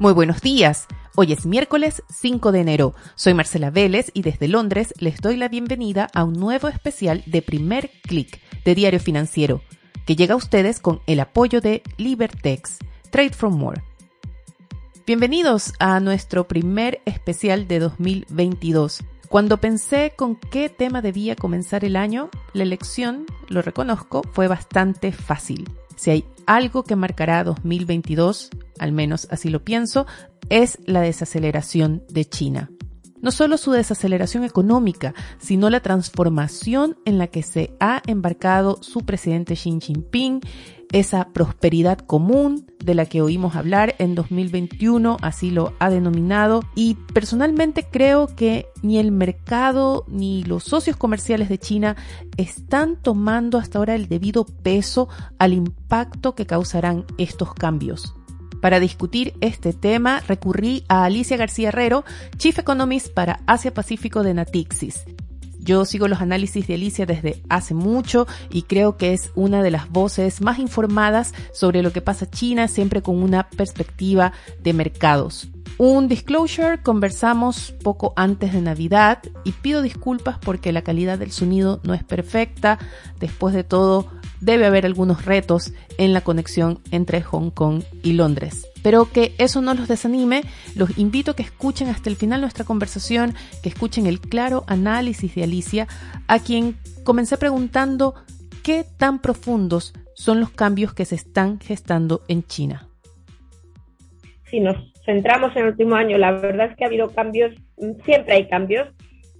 Muy buenos días. Hoy es miércoles 5 de enero. Soy Marcela Vélez y desde Londres les doy la bienvenida a un nuevo especial de Primer Click de Diario Financiero, que llega a ustedes con el apoyo de Libertex, Trade from More. Bienvenidos a nuestro primer especial de 2022. Cuando pensé con qué tema debía comenzar el año, la elección, lo reconozco, fue bastante fácil. Si hay algo que marcará 2022, al menos así lo pienso, es la desaceleración de China. No solo su desaceleración económica, sino la transformación en la que se ha embarcado su presidente Xi Jinping, esa prosperidad común de la que oímos hablar en 2021, así lo ha denominado, y personalmente creo que ni el mercado ni los socios comerciales de China están tomando hasta ahora el debido peso al impacto que causarán estos cambios. Para discutir este tema recurrí a Alicia García Herrero, Chief Economist para Asia Pacífico de Natixis. Yo sigo los análisis de Alicia desde hace mucho y creo que es una de las voces más informadas sobre lo que pasa China, siempre con una perspectiva de mercados. Un disclosure, conversamos poco antes de Navidad y pido disculpas porque la calidad del sonido no es perfecta. Después de todo, debe haber algunos retos en la conexión entre Hong Kong y Londres. Pero que eso no los desanime, los invito a que escuchen hasta el final nuestra conversación, que escuchen el claro análisis de Alicia, a quien comencé preguntando qué tan profundos son los cambios que se están gestando en China. Si nos centramos en el último año, la verdad es que ha habido cambios, siempre hay cambios,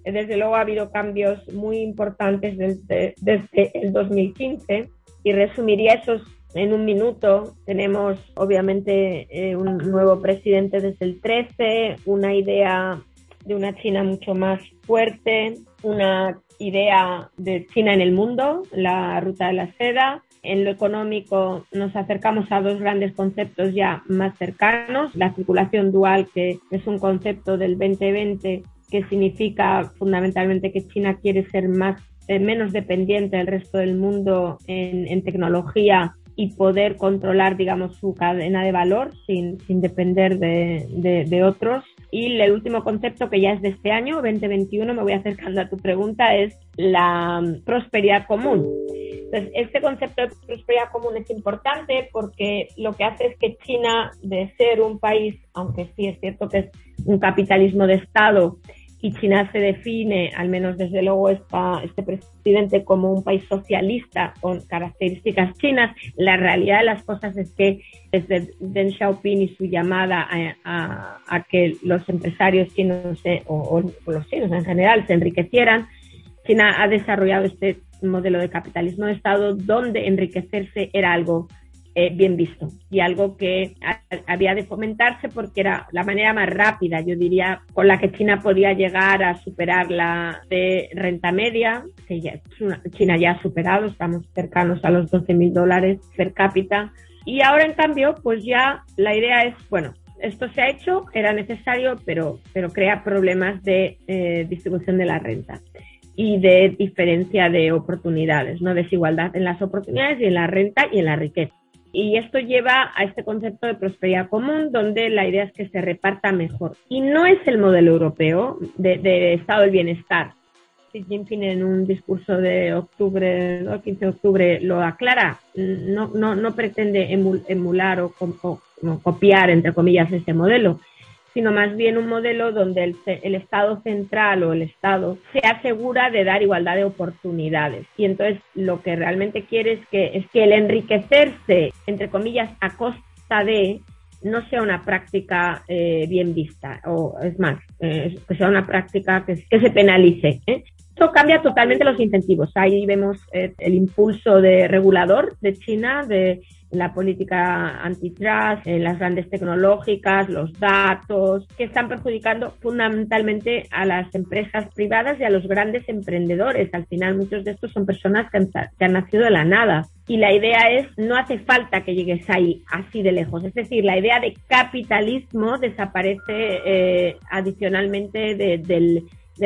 desde luego ha habido cambios muy importantes desde, desde el 2015 y resumiría esos en un minuto. Tenemos obviamente eh, un nuevo presidente desde el 13, una idea de una China mucho más fuerte, una idea de China en el mundo, la ruta de la seda. En lo económico nos acercamos a dos grandes conceptos ya más cercanos, la circulación dual, que es un concepto del 2020 que significa fundamentalmente que China quiere ser más eh, menos dependiente del resto del mundo en, tecnología y poder controlar, digamos, su cadena de valor sin, depender de, de, otros. Y el último concepto que ya es de este año, 2021, me voy acercando a tu pregunta, es la prosperidad común. Entonces, este concepto de prosperidad común es importante porque lo que hace es que China, de ser un país, aunque sí es cierto que es un capitalismo de Estado, y China se define, al menos desde luego esta, este presidente, como un país socialista con características chinas, la realidad de las cosas es que desde Deng Xiaoping y su llamada a, que los empresarios chinos o, los chinos en general se enriquecieran, China ha desarrollado este modelo de capitalismo de Estado donde enriquecerse era algo eh, bien visto y algo que había de fomentarse porque era la manera más rápida, yo diría, con la que China podía llegar a superar la de renta media, que China ya ha superado, estamos cercanos a los 12 mil dólares per cápita. Y ahora, en cambio, pues ya la idea es, bueno, esto se ha hecho, era necesario, pero, pero crea problemas de eh, distribución de la renta y de diferencia de oportunidades, no desigualdad en las oportunidades y en la renta y en la riqueza. Y esto lleva a este concepto de prosperidad común, donde la idea es que se reparta mejor. Y no es el modelo europeo de, estado del bienestar. Xi Jinping en un discurso de octubre, el 15 de octubre, lo aclara. No, no, no pretende emular o, o copiar, entre comillas, ese modelo, sino más bien un modelo donde el, el, Estado central o el Estado se asegura de dar igualdad de oportunidades. Y entonces lo que realmente quiere es que, es que el enriquecerse, entre comillas, a costa de, no sea una práctica eh, bien vista, o es más, eh, que sea una práctica que, se penalice. ¿eh? Esto cambia totalmente los incentivos. Ahí vemos el impulso de regulador de China, de la política antitrust, en las grandes tecnológicas, los datos, que están perjudicando fundamentalmente a las empresas privadas y a los grandes emprendedores. Al final, muchos de estos son personas que han, nacido de la nada. Y la idea es, no hace falta que llegues ahí así de lejos. Es decir, la idea de capitalismo desaparece eh, adicionalmente de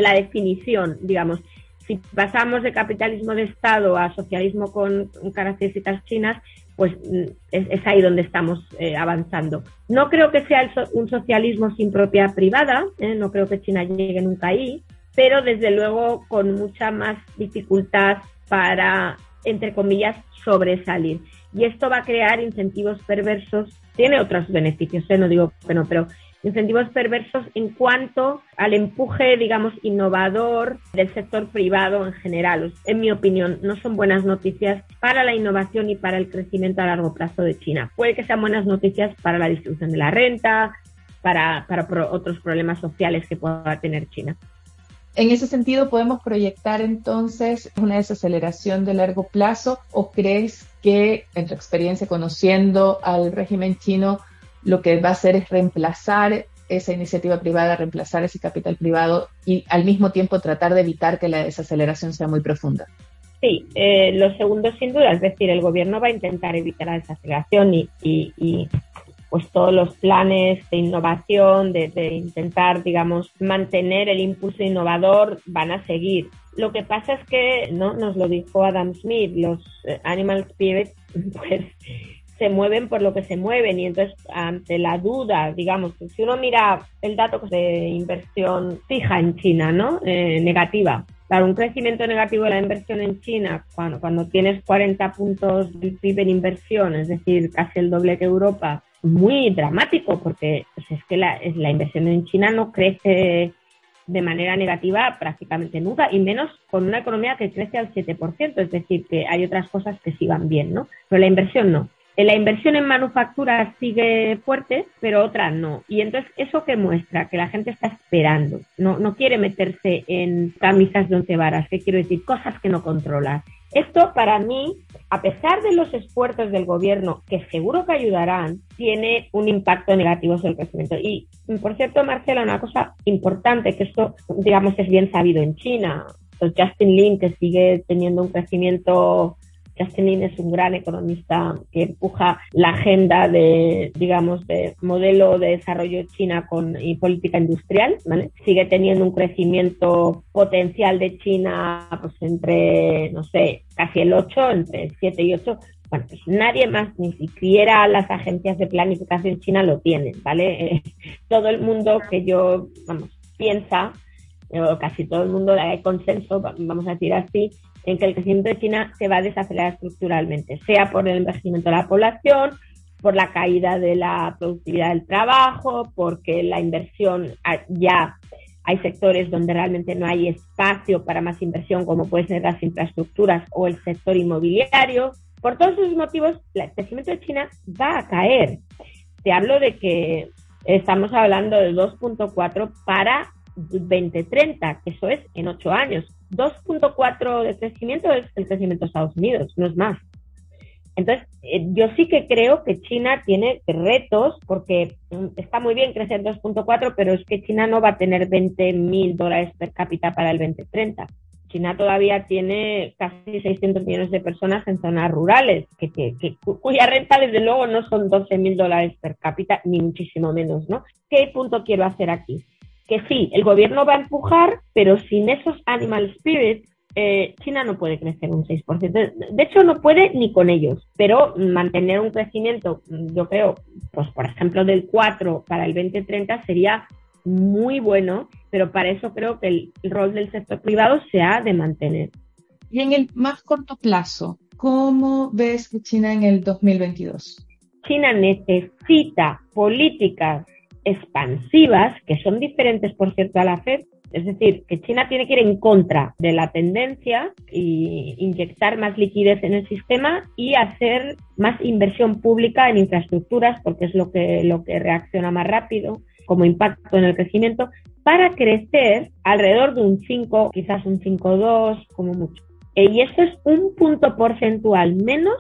la definición, digamos si pasamos de capitalismo de Estado a socialismo con características chinas, pues mm, es, ahí donde estamos eh, avanzando. No creo que sea un socialismo sin propiedad privada, ¿eh? no creo que China llegue nunca ahí, pero desde luego con mucha más dificultad para, entre comillas, sobresalir. Y esto va a crear incentivos perversos, tiene otros beneficios, ¿eh? no digo que no, pero incentivos perversos en cuanto al empuje, digamos, innovador del sector privado en general. En mi opinión, no son buenas noticias para la innovación y para el crecimiento a largo plazo de China. Puede que sean buenas noticias para la distribución de la renta, para, otros problemas sociales que pueda tener China. En ese sentido, ¿podemos proyectar entonces una desaceleración de largo plazo o crees que, en tu experiencia conociendo al régimen chino, lo que va a hacer es reemplazar esa iniciativa privada, reemplazar ese capital privado y al mismo tiempo tratar de evitar que la desaceleración sea muy profunda. Sí, eh, lo segundo sin duda, es decir, el gobierno va a intentar evitar la desaceleración y, pues todos los planes de innovación, de, intentar, digamos, mantener el impulso innovador van a seguir. Lo que pasa es que, ¿no? Nos lo dijo Adam Smith, los eh, Animal Spirits, pues se mueven por lo que se mueven y entonces ante la duda, digamos, si uno mira el dato de inversión fija en China, ¿no? Eh, negativa. Claro, un crecimiento negativo de la inversión en China, cuando, cuando tienes 40 puntos del PIB en inversión, es decir, casi el doble que Europa, muy dramático porque pues, es que la, la inversión en China no crece de manera negativa prácticamente nunca, y menos con una economía que crece al 7%, es decir, que hay otras cosas que sí van bien, ¿no? Pero la inversión no. La inversión en manufacturas sigue fuerte, pero otra no. Y entonces, ¿eso que muestra? Que la gente está esperando, no, no quiere meterse en camisas de once varas, que quiero decir, cosas que no controla. Esto para mí, a pesar de los esfuerzos del gobierno, que seguro que ayudarán, tiene un impacto negativo sobre el crecimiento. Y, por cierto, Marcela, una cosa importante, que esto, digamos, es bien sabido en China. Justin Lin, que sigue teniendo un crecimiento Justin es un gran economista que empuja la agenda de, digamos, de modelo de desarrollo de China con, y política industrial, Sigue teniendo un crecimiento potencial de China, pues entre, no sé, casi el 8, entre 7 y 8. Bueno, pues nadie más, ni siquiera las agencias de planificación china lo tienen, ¿vale? todo el mundo que yo, vamos, piensa, o casi todo el mundo hay consenso, vamos a decir así, en que el crecimiento de China se va a desacelerar estructuralmente, sea por el envejecimiento de la población, por la caída de la productividad del trabajo, porque la inversión ah, ya hay sectores donde realmente no hay espacio para más inversión, como pueden ser las infraestructuras o el sector inmobiliario. Por todos esos motivos, el crecimiento de China va a caer. Te hablo de que estamos hablando de 2.4 para 2030, que eso es en ocho años. 2.4 de crecimiento es el crecimiento de Estados Unidos, no es más. Entonces, eh, yo sí que creo que China tiene retos, porque mm, está muy bien crecer 2.4, pero es que China no va a tener 20 mil dólares per cápita para el 2030. China todavía tiene casi 600 millones de personas en zonas rurales, que, que, cuya renta desde luego no son 12 mil dólares per cápita, ni muchísimo menos, ¿no? ¿Qué punto quiero hacer aquí? Que sí, el gobierno va a empujar, pero sin esos animal spirits, eh, China no puede crecer un 6%. De hecho, no puede ni con ellos, pero mantener un crecimiento, yo creo, pues por ejemplo, del 4 para el 2030 sería muy bueno, pero para eso creo que el, el rol del sector privado se ha de mantener. Y en el más corto plazo, ¿cómo ves China en el 2022? China necesita políticas expansivas, que son diferentes, por cierto, a la FED. Es decir, que China tiene que ir en contra de la tendencia y inyectar más liquidez en el sistema y hacer más inversión pública en infraestructuras, porque es lo que, lo que reacciona más rápido como impacto en el crecimiento, para crecer alrededor de un 5, quizás un 5,2, como mucho. Eh, y esto es un punto porcentual menos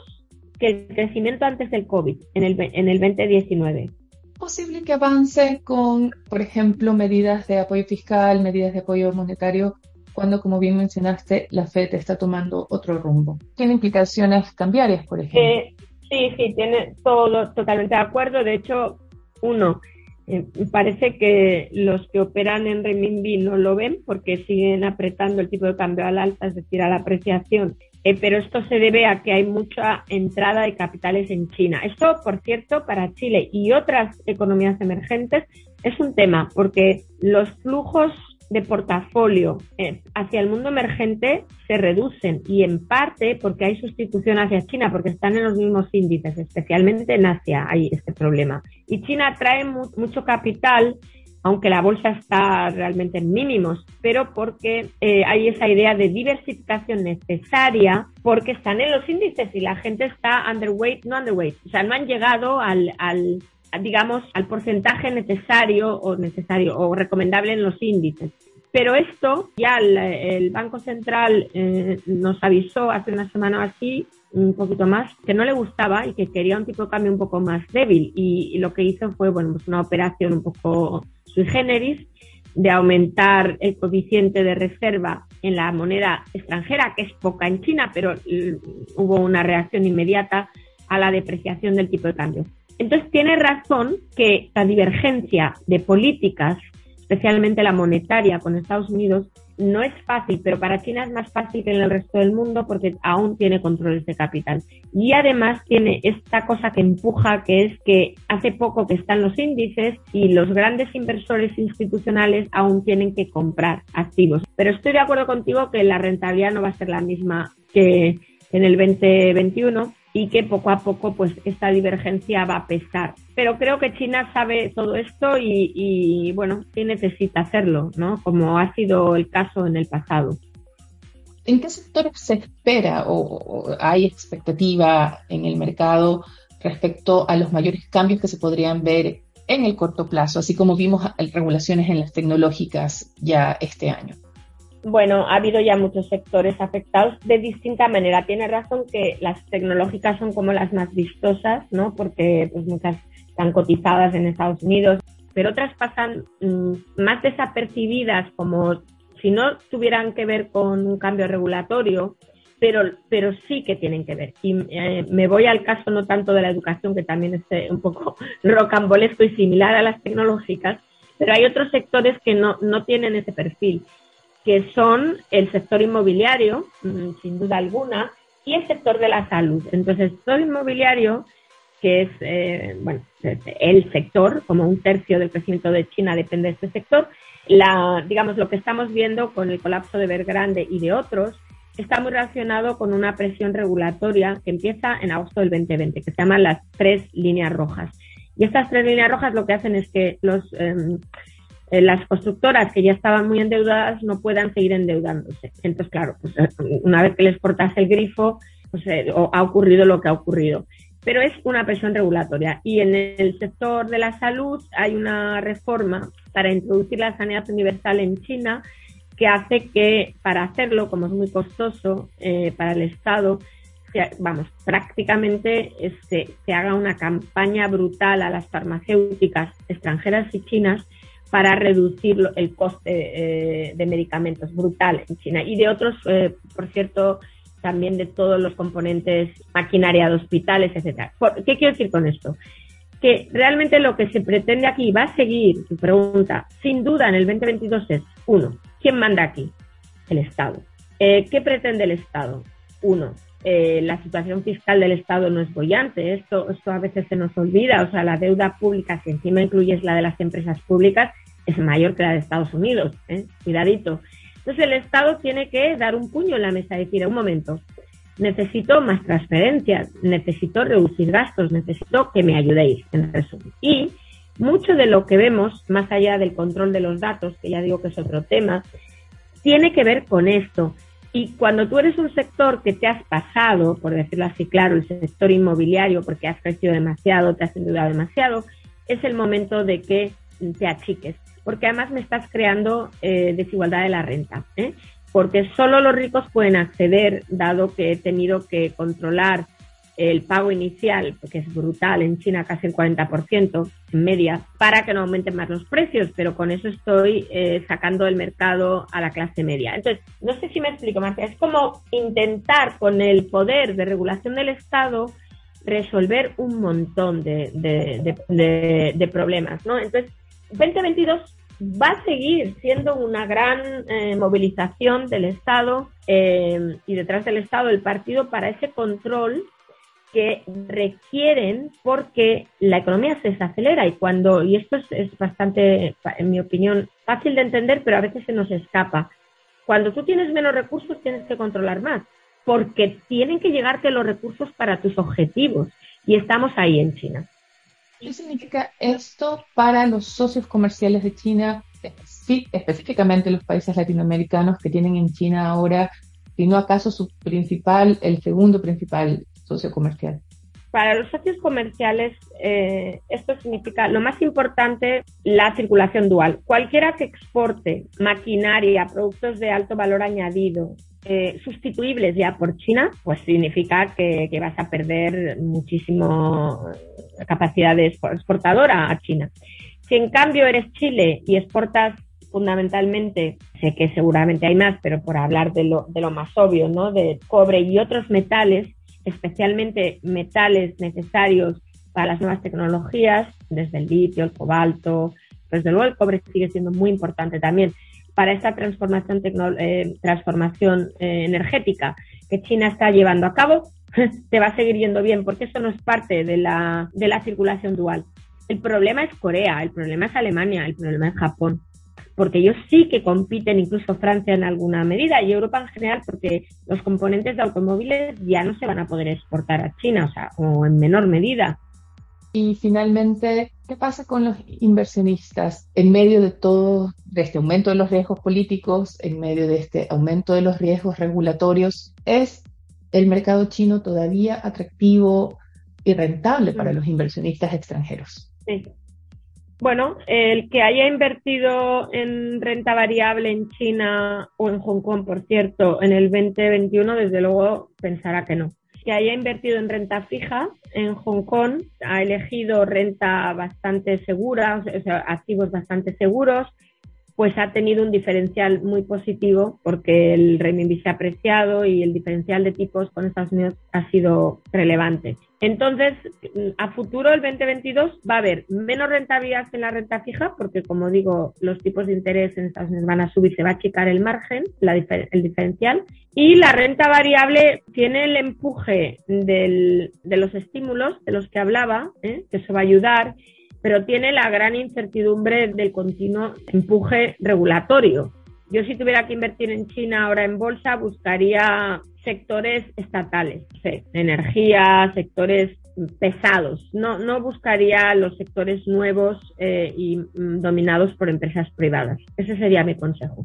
que el crecimiento antes del COVID, en el, en el 2019 posible que avance con, por ejemplo, medidas de apoyo fiscal, medidas de apoyo monetario, cuando, como bien mencionaste, la FED está tomando otro rumbo? ¿Tiene implicaciones cambiarias, por ejemplo? Eh, sí, sí, tiene todo totalmente de acuerdo. De hecho, uno, eh, parece que los que operan en renminbi no lo ven porque siguen apretando el tipo de cambio al alza, es decir, a la apreciación eh, pero esto se debe a que hay mucha entrada de capitales en China. Esto, por cierto, para Chile y otras economías emergentes es un tema, porque los flujos de portafolio eh, hacia el mundo emergente se reducen y en parte porque hay sustitución hacia China, porque están en los mismos índices, especialmente en Asia hay este problema. Y China trae mucho capital aunque la bolsa está realmente en mínimos, pero porque eh, hay esa idea de diversificación necesaria porque están en los índices y la gente está underweight, no underweight, o sea, no han llegado al, al digamos, al porcentaje necesario o necesario o recomendable en los índices. Pero esto ya el, Banco Central eh, nos avisó hace una semana o así, un poquito más, que no le gustaba y que quería un tipo de cambio un poco más débil. Y, lo que hizo fue, bueno, pues una operación un poco sui generis de aumentar el coeficiente de reserva en la moneda extranjera, que es poca en China, pero hubo una reacción inmediata a la depreciación del tipo de cambio. Entonces tiene razón que la divergencia de políticas, especialmente la monetaria con Estados Unidos, no es fácil, pero para China es más fácil que en el resto del mundo porque aún tiene controles de capital. Y además tiene esta cosa que empuja, que es que hace poco que están los índices y los grandes inversores institucionales aún tienen que comprar activos. Pero estoy de acuerdo contigo que la rentabilidad no va a ser la misma que en el 2021 y que poco a poco pues esta divergencia va a pesar. Pero creo que China sabe todo esto y, bueno, sí necesita hacerlo, ¿no? Como ha sido el caso en el pasado. ¿En qué sectores se espera o, hay expectativa en el mercado respecto a los mayores cambios que se podrían ver en el corto plazo, así como vimos regulaciones en las tecnológicas ya este año? Bueno, ha habido ya muchos sectores afectados de distinta manera. Tiene razón que las tecnológicas son como las más vistosas, ¿no? Porque pues muchas están cotizadas en Estados Unidos, pero otras pasan mm, más desapercibidas como si no tuvieran que ver con un cambio regulatorio, pero, pero sí que tienen que ver. Y eh, me voy al caso no tanto de la educación, que también es eh, un poco rocambolesco y similar a las tecnológicas, pero hay otros sectores que no, no tienen ese perfil que son el sector inmobiliario, mm, sin duda alguna, y el sector de la salud. Entonces, el sector inmobiliario, que es eh, bueno, el sector, como un tercio del crecimiento de China depende de este sector, digamos, lo que estamos viendo con el colapso de Vergrande y de otros, está muy relacionado con una presión regulatoria que empieza en agosto del 2020, que se llaman las tres líneas rojas. Y estas tres líneas rojas lo que hacen es que los em, las constructoras que ya estaban muy endeudadas no puedan seguir endeudándose. Entonces, claro, pues, eh, una vez que les cortase el grifo, pues eh, ha ocurrido lo que ha ocurrido. Pero es una presión regulatoria. Y en el sector de la salud hay una reforma para introducir la sanidad universal en China que hace que para hacerlo, como es muy costoso para el Estado, vamos, prácticamente se, se haga una campaña brutal a las farmacéuticas extranjeras y chinas para reducir el coste eh, de medicamentos brutal en China y de otros, eh, por cierto, también de todos los componentes, maquinaria de hospitales, etcétera. ¿Qué quiero decir con esto? Que realmente lo que se pretende aquí va a seguir, tu pregunta, sin duda en el 2022 es, uno, ¿quién manda aquí? El Estado. Eh, ¿Qué pretende el Estado? Uno, la situación fiscal del Estado no es bollante, esto, esto a veces se nos olvida, o sea, la deuda pública, si encima incluyes la de las empresas públicas, es mayor que la de Estados Unidos, ¿eh? cuidadito. Entonces el Estado tiene que dar un puño en la mesa y decir, un momento, necesito más transferencias, necesito reducir gastos, necesito que me ayudéis, en resumen. Y mucho de lo que vemos, más allá del control de los datos, que ya digo que es otro tema, tiene que ver con esto. Y cuando tú eres un sector que te has pasado, por decirlo así claro, el sector inmobiliario, porque has crecido demasiado, te has endeudado demasiado, es el momento de que te achiques porque además me estás creando eh, desigualdad de la renta, ¿eh? porque solo los ricos pueden acceder, dado que he tenido que controlar el pago inicial, que es brutal, en China casi el 40% en media, para que no aumenten más los precios, pero con eso estoy eh, sacando del mercado a la clase media. Entonces, no sé si me explico, Marcia, es como intentar con el poder de regulación del Estado resolver un montón de, de, de, de problemas, ¿no? Entonces, 2022 va a seguir siendo una gran eh, movilización del Estado eh, y detrás del Estado el partido para ese control que requieren porque la economía se desacelera y cuando, y esto es, bastante, en mi opinión, fácil de entender, pero a veces se nos escapa. Cuando tú tienes menos recursos tienes que controlar más, porque tienen que llegarte los recursos para tus objetivos y estamos ahí en China. ¿Qué significa esto para los socios comerciales de China, específicamente los países latinoamericanos que tienen en China ahora, si no acaso su principal, el segundo principal socio comercial? Para los socios comerciales, eh, esto significa lo más importante, la circulación dual. Cualquiera que exporte maquinaria, productos de alto valor añadido, eh, sustituibles ya por China, pues significa que, vas a perder muchísimo capacidad de exportadora a China. Si en cambio eres Chile y exportas fundamentalmente, sé que seguramente hay más, pero por hablar de lo, de lo más obvio, ¿no? De cobre y otros metales, especialmente metales necesarios para las nuevas tecnologías, desde el litio, el cobalto, desde luego el cobre sigue siendo muy importante también para esta transformación, eh, transformación eh, energética que China está llevando a cabo, te va a seguir yendo bien, porque eso no es parte de la, de la circulación dual. El problema es Corea, el problema es Alemania, el problema es Japón porque ellos sí que compiten, incluso Francia en alguna medida y Europa en general, porque los componentes de automóviles ya no se van a poder exportar a China, o sea, o en menor medida. Y finalmente, ¿qué pasa con los inversionistas en medio de todo, de este aumento de los riesgos políticos, en medio de este aumento de los riesgos regulatorios? ¿Es el mercado chino todavía atractivo y rentable para mm. los inversionistas extranjeros? Sí. Bueno, el que haya invertido en renta variable en China o en Hong Kong, por cierto, en el 2021, desde luego pensará que no. Que haya invertido en renta fija en Hong Kong, ha elegido renta bastante segura, o sea, activos bastante seguros, pues ha tenido un diferencial muy positivo porque el renminbi se ha apreciado y el diferencial de tipos con Estados Unidos ha sido relevante. Entonces, a futuro, el 2022, va a haber menos rentabilidad en la renta fija porque, como digo, los tipos de interés en Estados Unidos van a subir, se va a achicar el margen, el diferencial, y la renta variable tiene el empuje de los estímulos de los que hablaba, ¿eh? que eso va a ayudar, pero tiene la gran incertidumbre del continuo empuje regulatorio. Yo si tuviera que invertir en China ahora en bolsa, buscaría sectores estatales, energía, sectores pesados. No, no buscaría los sectores nuevos eh, y mm, dominados por empresas privadas. Ese sería mi consejo.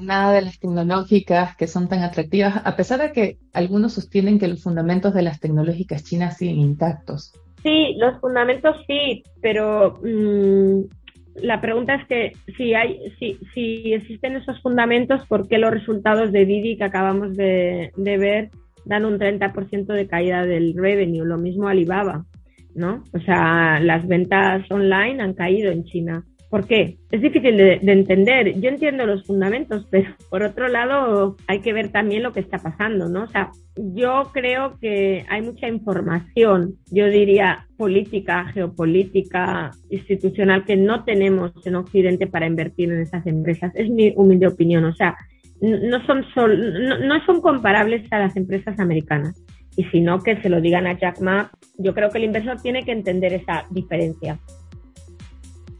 Nada de las tecnológicas que son tan atractivas, a pesar de que algunos sostienen que los fundamentos de las tecnológicas chinas siguen intactos. Sí, los fundamentos sí, pero mm, la pregunta es que si hay, si, si existen esos fundamentos, ¿por qué los resultados de Didi que acabamos de, de ver dan un 30% de caída del revenue? Lo mismo Alibaba, ¿no? O sea, las ventas online han caído en China. ¿Por qué? Es difícil de, entender. Yo entiendo los fundamentos, pero por otro lado hay que ver también lo que está pasando, ¿no? O sea, yo creo que hay mucha información, yo diría política, geopolítica, institucional que no tenemos en Occidente para invertir en esas empresas. Es mi humilde opinión. O sea, no son, no, son comparables a las empresas americanas. Y si no, que se lo digan a Jack Ma. Yo creo que el inversor tiene que entender esa diferencia.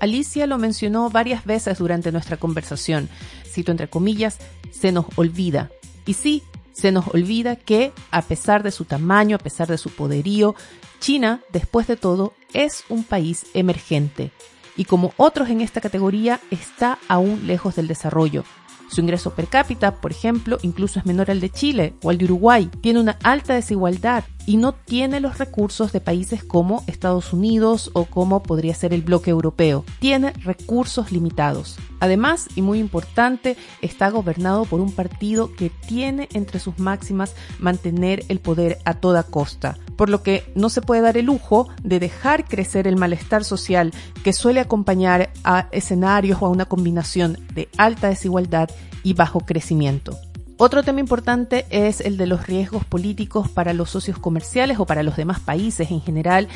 Alicia lo mencionó varias veces durante nuestra conversación. Cito entre comillas, se nos olvida. Y sí, se nos olvida que, a pesar de su tamaño, a pesar de su poderío, China, después de todo, es un país emergente. Y como otros en esta categoría, está aún lejos del desarrollo. Su ingreso per cápita, por ejemplo, incluso es menor al de Chile o al de Uruguay. Tiene una alta desigualdad y no tiene los recursos de países como Estados Unidos o como podría ser el bloque europeo. Tiene recursos limitados. Además, y muy importante, está gobernado por un partido que tiene entre sus máximas mantener el poder a toda costa, por lo que no se puede dar el lujo de dejar crecer el malestar social que suele acompañar a escenarios o a una combinación de alta desigualdad y bajo crecimiento. Otro tema importante es el de los riesgos políticos para los socios comerciales o para los demás países en general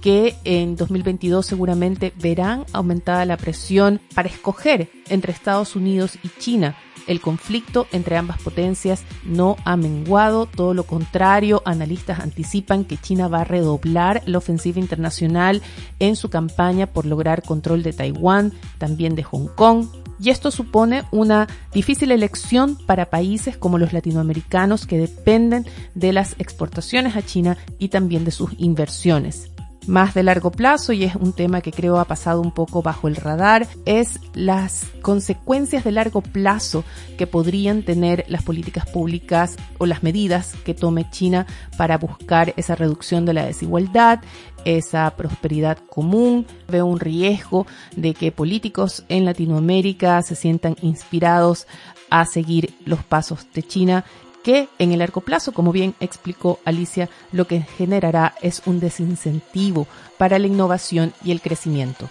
que en 2022 seguramente verán aumentada la presión para escoger entre Estados Unidos y China. El conflicto entre ambas potencias no ha menguado, todo lo contrario, analistas anticipan que China va a redoblar la ofensiva internacional en su campaña por lograr control de Taiwán, también de Hong Kong, y esto supone una difícil elección para países como los latinoamericanos que dependen de las exportaciones a China y también de sus inversiones. Más de largo plazo y es un tema que creo ha pasado un poco bajo el radar, es las consecuencias de largo plazo que podrían tener las políticas públicas o las medidas que tome China para buscar esa reducción de la desigualdad, esa prosperidad común. Veo un riesgo de que políticos en Latinoamérica se sientan inspirados a seguir los pasos de China que en el largo plazo, como bien explicó Alicia, lo que generará es un desincentivo para la innovación y el crecimiento.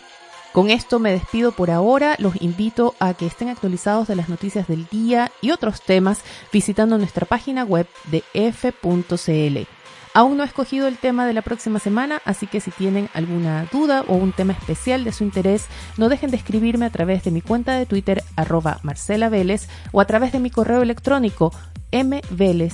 Con esto me despido por ahora, los invito a que estén actualizados de las noticias del día y otros temas visitando nuestra página web de f.cl. Aún no he escogido el tema de la próxima semana, así que si tienen alguna duda o un tema especial de su interés, no dejen de escribirme a través de mi cuenta de Twitter arroba Marcela Vélez o a través de mi correo electrónico mveles.df.cl.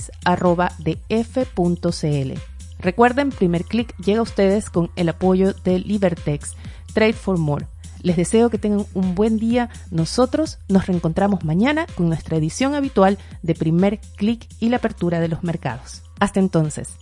Recuerden, primer clic llega a ustedes con el apoyo de Libertex, Trade for More. Les deseo que tengan un buen día. Nosotros nos reencontramos mañana con nuestra edición habitual de primer clic y la apertura de los mercados. Hasta entonces.